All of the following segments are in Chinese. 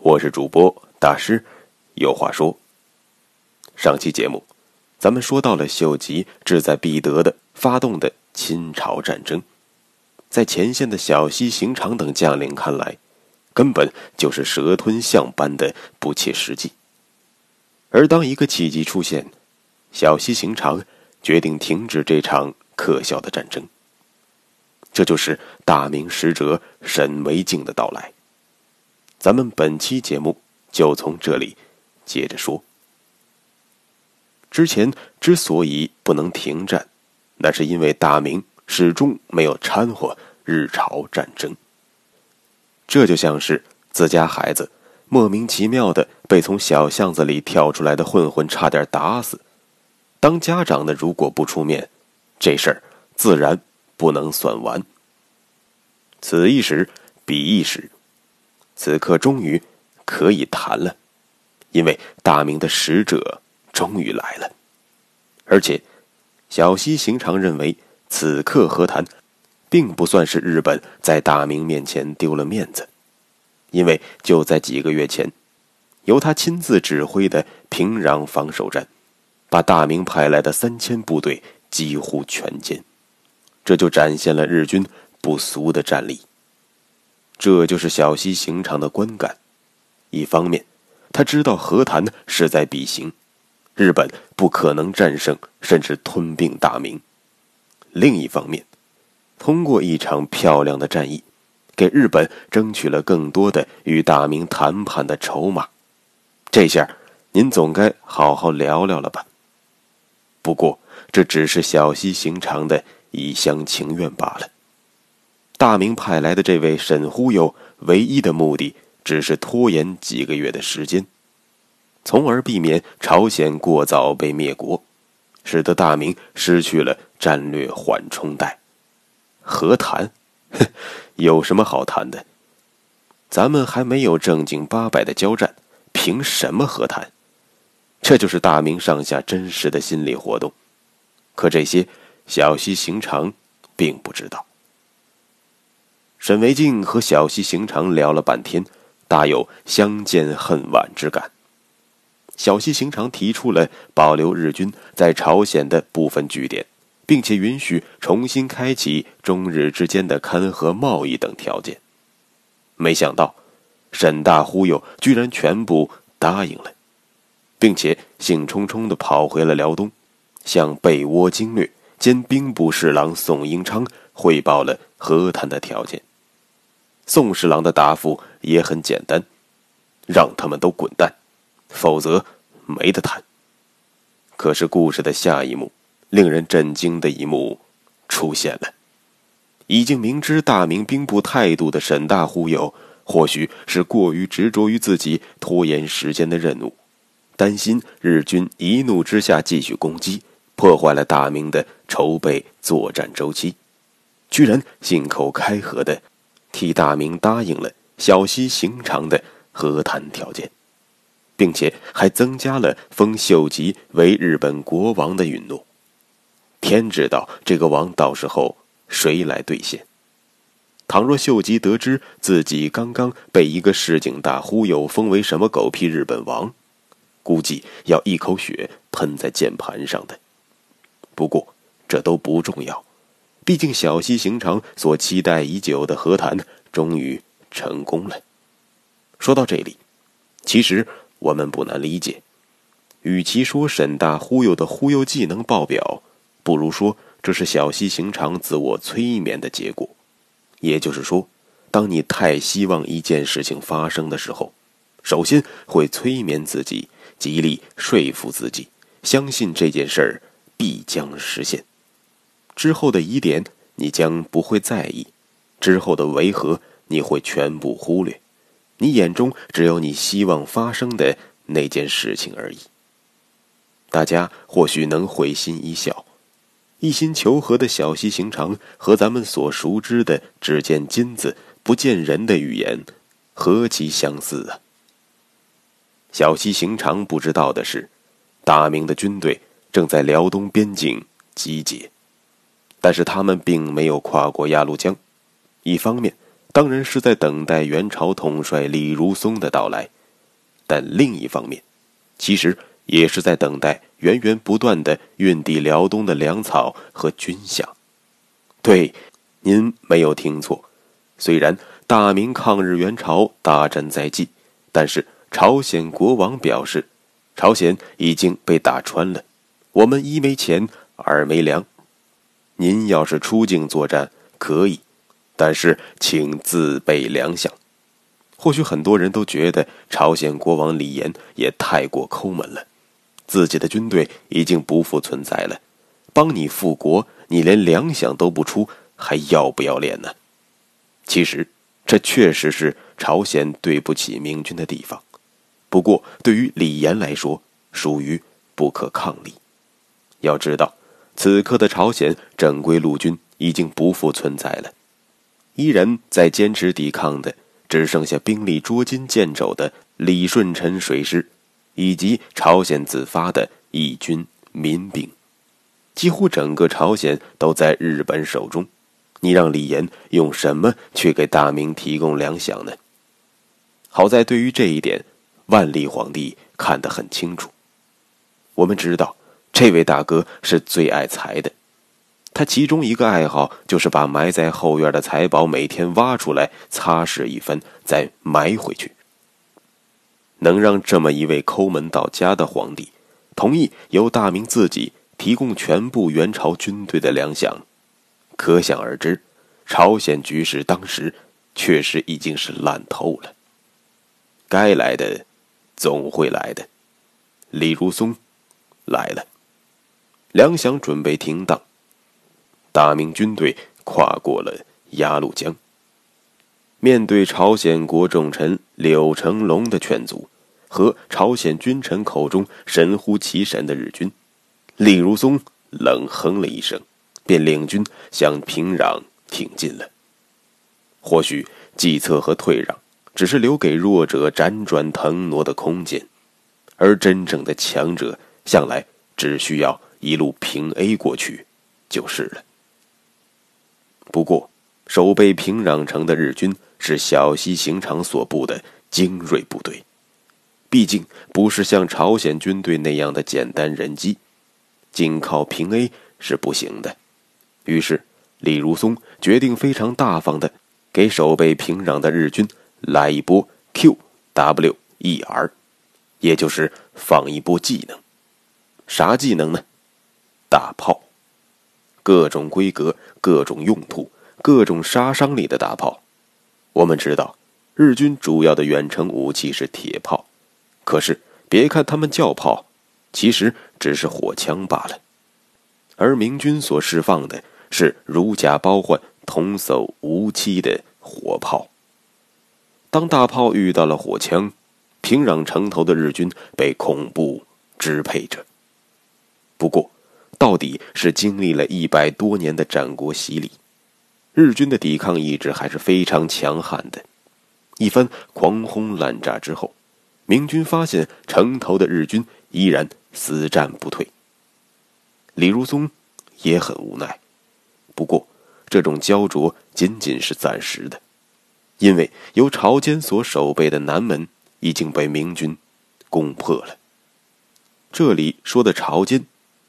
我是主播大师，有话说。上期节目，咱们说到了秀吉志在必得的发动的侵朝战争，在前线的小西行长等将领看来，根本就是蛇吞象般的不切实际。而当一个契机出现，小西行长决定停止这场可笑的战争。这就是大明使者沈惟敬的到来。咱们本期节目就从这里接着说。之前之所以不能停战，那是因为大明始终没有掺和日朝战争。这就像是自家孩子莫名其妙的被从小巷子里跳出来的混混差点打死，当家长的如果不出面，这事儿自然不能算完。此一时，彼一时。此刻终于可以谈了，因为大明的使者终于来了。而且，小西行长认为此刻和谈，并不算是日本在大明面前丢了面子，因为就在几个月前，由他亲自指挥的平壤防守战，把大明派来的三千部队几乎全歼，这就展现了日军不俗的战力。这就是小西行长的观感。一方面，他知道和谈势在必行，日本不可能战胜甚至吞并大明；另一方面，通过一场漂亮的战役，给日本争取了更多的与大明谈判的筹码。这下，您总该好好聊聊了吧？不过，这只是小西行长的一厢情愿罢了。大明派来的这位沈忽悠，唯一的目的只是拖延几个月的时间，从而避免朝鲜过早被灭国，使得大明失去了战略缓冲带。和谈，哼，有什么好谈的？咱们还没有正经八百的交战，凭什么和谈？这就是大明上下真实的心理活动。可这些小西行长并不知道。沈维敬和小西行长聊了半天，大有相见恨晚之感。小西行长提出了保留日军在朝鲜的部分据点，并且允许重新开启中日之间的勘和贸易等条件。没想到，沈大忽悠居然全部答应了，并且兴冲冲地跑回了辽东，向被窝经略兼兵部侍郎宋英昌汇报了和谈的条件。宋侍郎的答复也很简单，让他们都滚蛋，否则没得谈。可是故事的下一幕，令人震惊的一幕出现了。已经明知大明兵部态度的沈大忽悠，或许是过于执着于自己拖延时间的任务，担心日军一怒之下继续攻击，破坏了大明的筹备作战周期，居然信口开河的。替大明答应了小西行长的和谈条件，并且还增加了封秀吉为日本国王的允诺。天知道这个王到时候谁来兑现？倘若秀吉得知自己刚刚被一个市井大忽悠封为什么狗屁日本王，估计要一口血喷在键盘上的。不过这都不重要。毕竟，小西行长所期待已久的和谈终于成功了。说到这里，其实我们不难理解，与其说沈大忽悠的忽悠技能爆表，不如说这是小西行长自我催眠的结果。也就是说，当你太希望一件事情发生的时候，首先会催眠自己，极力说服自己，相信这件事儿必将实现。之后的疑点，你将不会在意；之后的违和，你会全部忽略。你眼中只有你希望发生的那件事情而已。大家或许能会心一笑，一心求和的小溪行长和咱们所熟知的“只见金子不见人”的语言，何其相似啊！小溪行长不知道的是，大明的军队正在辽东边境集结，但是他们并没有跨过鸭绿江。一方面，当然是在等待元朝统帅李如松的到来；但另一方面，其实也是在等待源源不断的运抵辽东的粮草和军饷。对，您没有听错，虽然大明抗日援朝大战在即，但是。朝鲜国王表示：“朝鲜已经被打穿了，我们一没钱，二没粮。您要是出境作战可以，但是请自备粮饷。”或许很多人都觉得朝鲜国王李岩也太过抠门了，自己的军队已经不复存在了，帮你复国，你连粮饷都不出，还要不要脸呢？其实，这确实是朝鲜对不起明军的地方。不过，对于李岩来说，属于不可抗力。要知道，此刻的朝鲜正规陆军已经不复存在了，依然在坚持抵抗的只剩下兵力捉襟见肘的李舜臣水师，以及朝鲜自发的义军民兵。几乎整个朝鲜都在日本手中，你让李岩用什么去给大明提供粮饷呢？好在，对于这一点。万历皇帝看得很清楚。我们知道，这位大哥是最爱财的，他其中一个爱好就是把埋在后院的财宝每天挖出来，擦拭一番，再埋回去。能让这么一位抠门到家的皇帝同意由大明自己提供全部元朝军队的粮饷，可想而知，朝鲜局势当时确实已经是烂透了。该来的。总会来的，李如松来了，粮饷准备停当，大明军队跨过了鸭绿江。面对朝鲜国重臣柳成龙的劝阻和朝鲜君臣口中神乎其神的日军，李如松冷哼了一声，便领军向平壤挺进了。或许计策和退让。只是留给弱者辗转腾挪的空间，而真正的强者向来只需要一路平 A 过去就是了。不过，守备平壤城的日军是小西行长所部的精锐部队，毕竟不是像朝鲜军队那样的简单人机，仅靠平 A 是不行的。于是，李如松决定非常大方的给守备平壤的日军。来一波 Q W E R，也就是放一波技能。啥技能呢？大炮，各种规格、各种用途、各种杀伤力的大炮。我们知道，日军主要的远程武器是铁炮，可是别看他们叫炮，其实只是火枪罢了。而明军所释放的是如假包换、童叟无欺的火炮。当大炮遇到了火枪，平壤城头的日军被恐怖支配着。不过，到底是经历了一百多年的战国洗礼，日军的抵抗意志还是非常强悍的。一番狂轰滥炸之后，明军发现城头的日军依然死战不退。李如松也很无奈，不过这种焦灼仅仅是暂时的。因为由朝鲜所守备的南门已经被明军攻破了。这里说的朝鲜，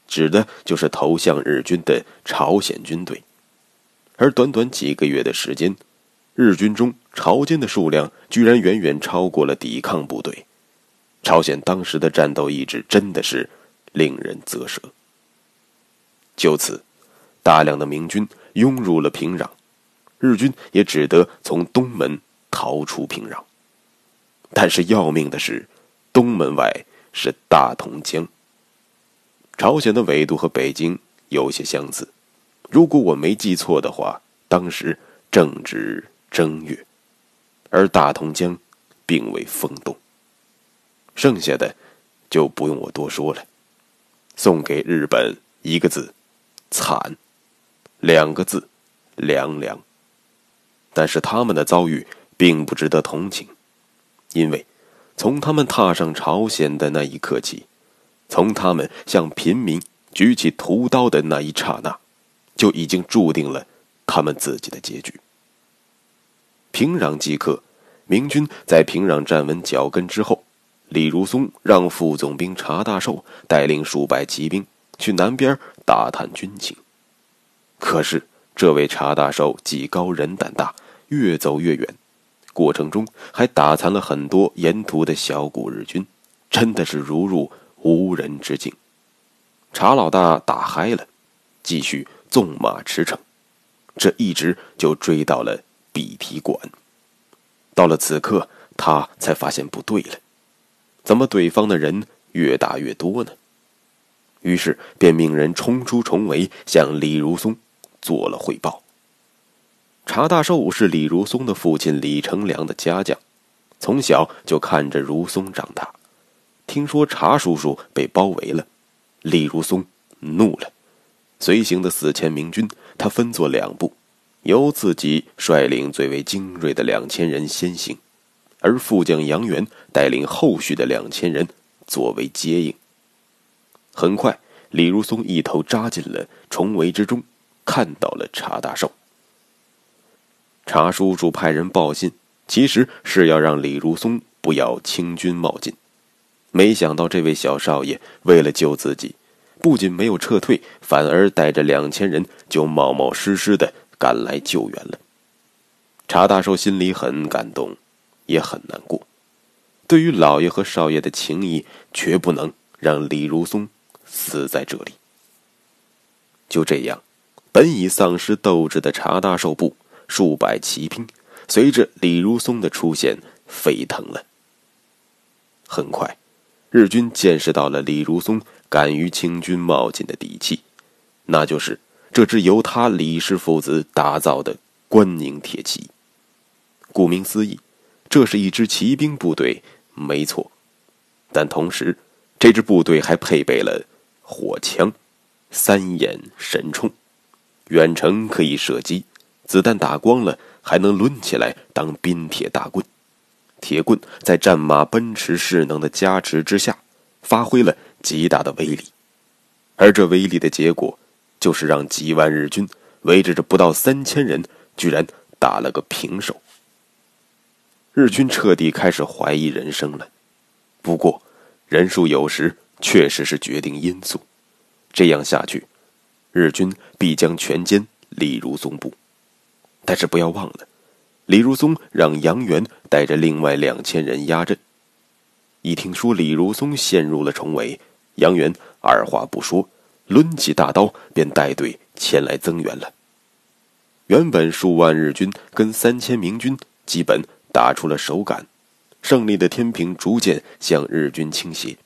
指的就是投向日军的朝鲜军队。而短短几个月的时间，日军中朝军的数量居然远远超过了抵抗部队。朝鲜当时的战斗意志真的是令人啧舌。就此，大量的明军涌入了平壤。日军也只得从东门逃出平壤，但是要命的是，东门外是大同江。朝鲜的纬度和北京有些相似，如果我没记错的话，当时正值正月，而大同江并未风动。剩下的就不用我多说了，送给日本一个字：惨；两个字：凉凉。但是他们的遭遇并不值得同情，因为从他们踏上朝鲜的那一刻起，从他们向平民举起屠刀的那一刹那，就已经注定了他们自己的结局。平壤即刻，明军在平壤站稳脚跟之后，李如松让副总兵查大寿带领数百骑兵去南边打探军情。可是，这位查大寿技高人胆大，越走越远，过程中还打残了很多沿途的小股日军，真的是如入无人之境。查老大打嗨了，继续纵马驰骋，这一直就追到了。笔提馆。到了此刻，他才发现不对了，怎么对方的人越打越多呢？于是便命人冲出重围，向李如松做了汇报。查大寿是李如松的父亲李成梁的家将，从小就看着如松长大。听说查叔叔被包围了，李如松怒了，随行的四千明军，他分作两部。由自己率领最为精锐的两千人先行，而副将杨元带领后续的两千人作为接应。很快，李如松一头扎进了重围之中，看到了查大寿。查叔叔派人报信，其实是要让李如松不要轻军冒进。没想到这位小少爷为了救自己，不仅没有撤退，反而带着两千人就冒冒失失的。赶来救援了，查大寿心里很感动，也很难过。对于老爷和少爷的情谊，绝不能让李如松死在这里。就这样，本已丧失斗志的查大寿部数百骑兵，随着李如松的出现沸腾了。很快，日军见识到了李如松敢于轻军冒进的底气，那就是。这支由他李氏父子打造的关宁铁骑，顾名思义，这是一支骑兵部队，没错。但同时，这支部队还配备了火枪、三眼神冲，远程可以射击，子弹打光了还能抡起来当冰铁大棍。铁棍在战马奔驰势能的加持之下，发挥了极大的威力，而这威力的结果。就是让几万日军围着这不到三千人，居然打了个平手。日军彻底开始怀疑人生了。不过，人数有时确实是决定因素。这样下去，日军必将全歼李如松部。但是不要忘了，李如松让杨元带着另外两千人压阵。一听说李如松陷入了重围，杨元二话不说。抡起大刀，便带队前来增援了。原本数万日军跟三千明军基本打出了手感，胜利的天平逐渐向日军倾斜。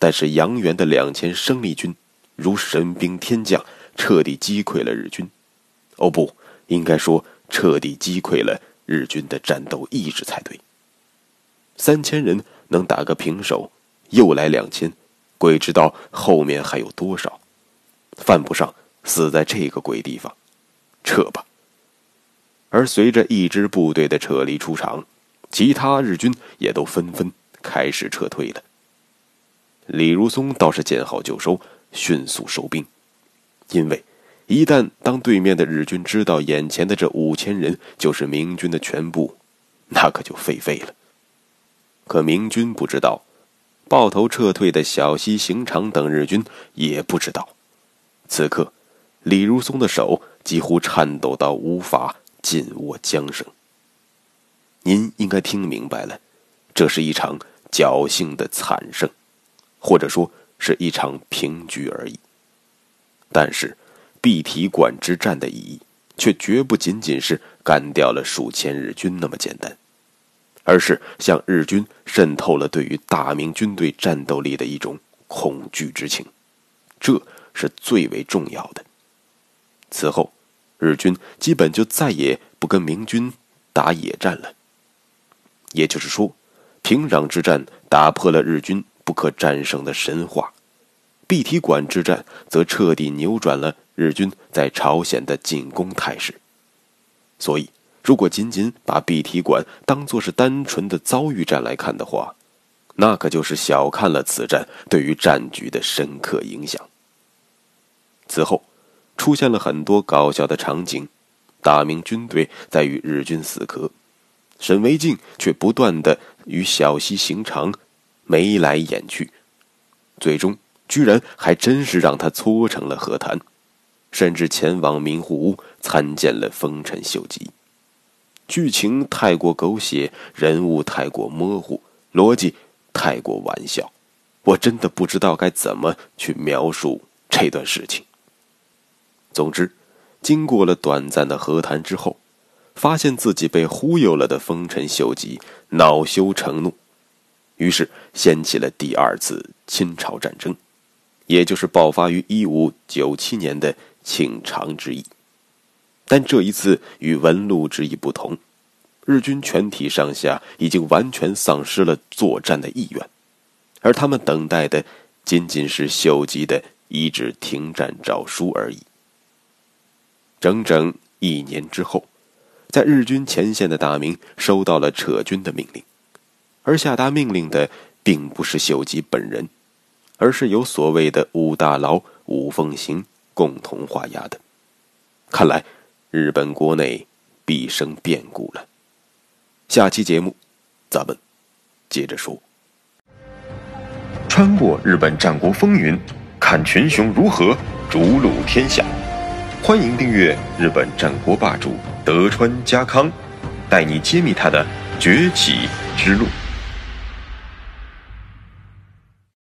但是杨元的两千生力军如神兵天降，彻底击溃了日军。哦，不应该说彻底击溃了日军的战斗意志才对。三千人能打个平手，又来两千。鬼知道后面还有多少，犯不上死在这个鬼地方，撤吧。而随着一支部队的撤离出场，其他日军也都纷纷开始撤退了。李如松倒是见好就收，迅速收兵，因为一旦当对面的日军知道眼前的这五千人就是明军的全部，那可就废废了。可明军不知道。抱头撤退的小西行长等日军也不知道，此刻，李如松的手几乎颤抖到无法紧握缰绳。您应该听明白了，这是一场侥幸的惨胜，或者说是一场平局而已。但是，碧提馆之战的意义，却绝不仅仅是干掉了数千日军那么简单。而是向日军渗透了对于大明军队战斗力的一种恐惧之情，这是最为重要的。此后，日军基本就再也不跟明军打野战了。也就是说，平壤之战打破了日军不可战胜的神话，碧提馆之战则彻底扭转了日军在朝鲜的进攻态势。所以，如果仅仅把碧提馆当作是单纯的遭遇战来看的话，那可就是小看了此战对于战局的深刻影响。此后，出现了很多搞笑的场景，大明军队在与日军死磕，沈惟敬却不断的与小西行长眉来眼去，最终居然还真是让他搓成了和谈，甚至前往明户屋参见了丰臣秀吉。剧情太过狗血，人物太过模糊，逻辑。太过玩笑，我真的不知道该怎么去描述这段事情。总之，经过了短暂的和谈之后，发现自己被忽悠了的丰臣秀吉恼羞成怒，于是掀起了第二次侵朝战争，也就是爆发于一五九七年的请长之意。但这一次与文禄之意不同。日军全体上下已经完全丧失了作战的意愿，而他们等待的仅仅是秀吉的一纸停战诏书而已。整整一年之后，在日军前线的大明收到了撤军的命令，而下达命令的并不是秀吉本人，而是由所谓的五大佬五奉行共同画押的。看来，日本国内必生变故了。下期节目，咱们接着说。穿过日本战国风云，看群雄如何逐鹿天下。欢迎订阅日本战国霸主德川家康，带你揭秘他的崛起之路。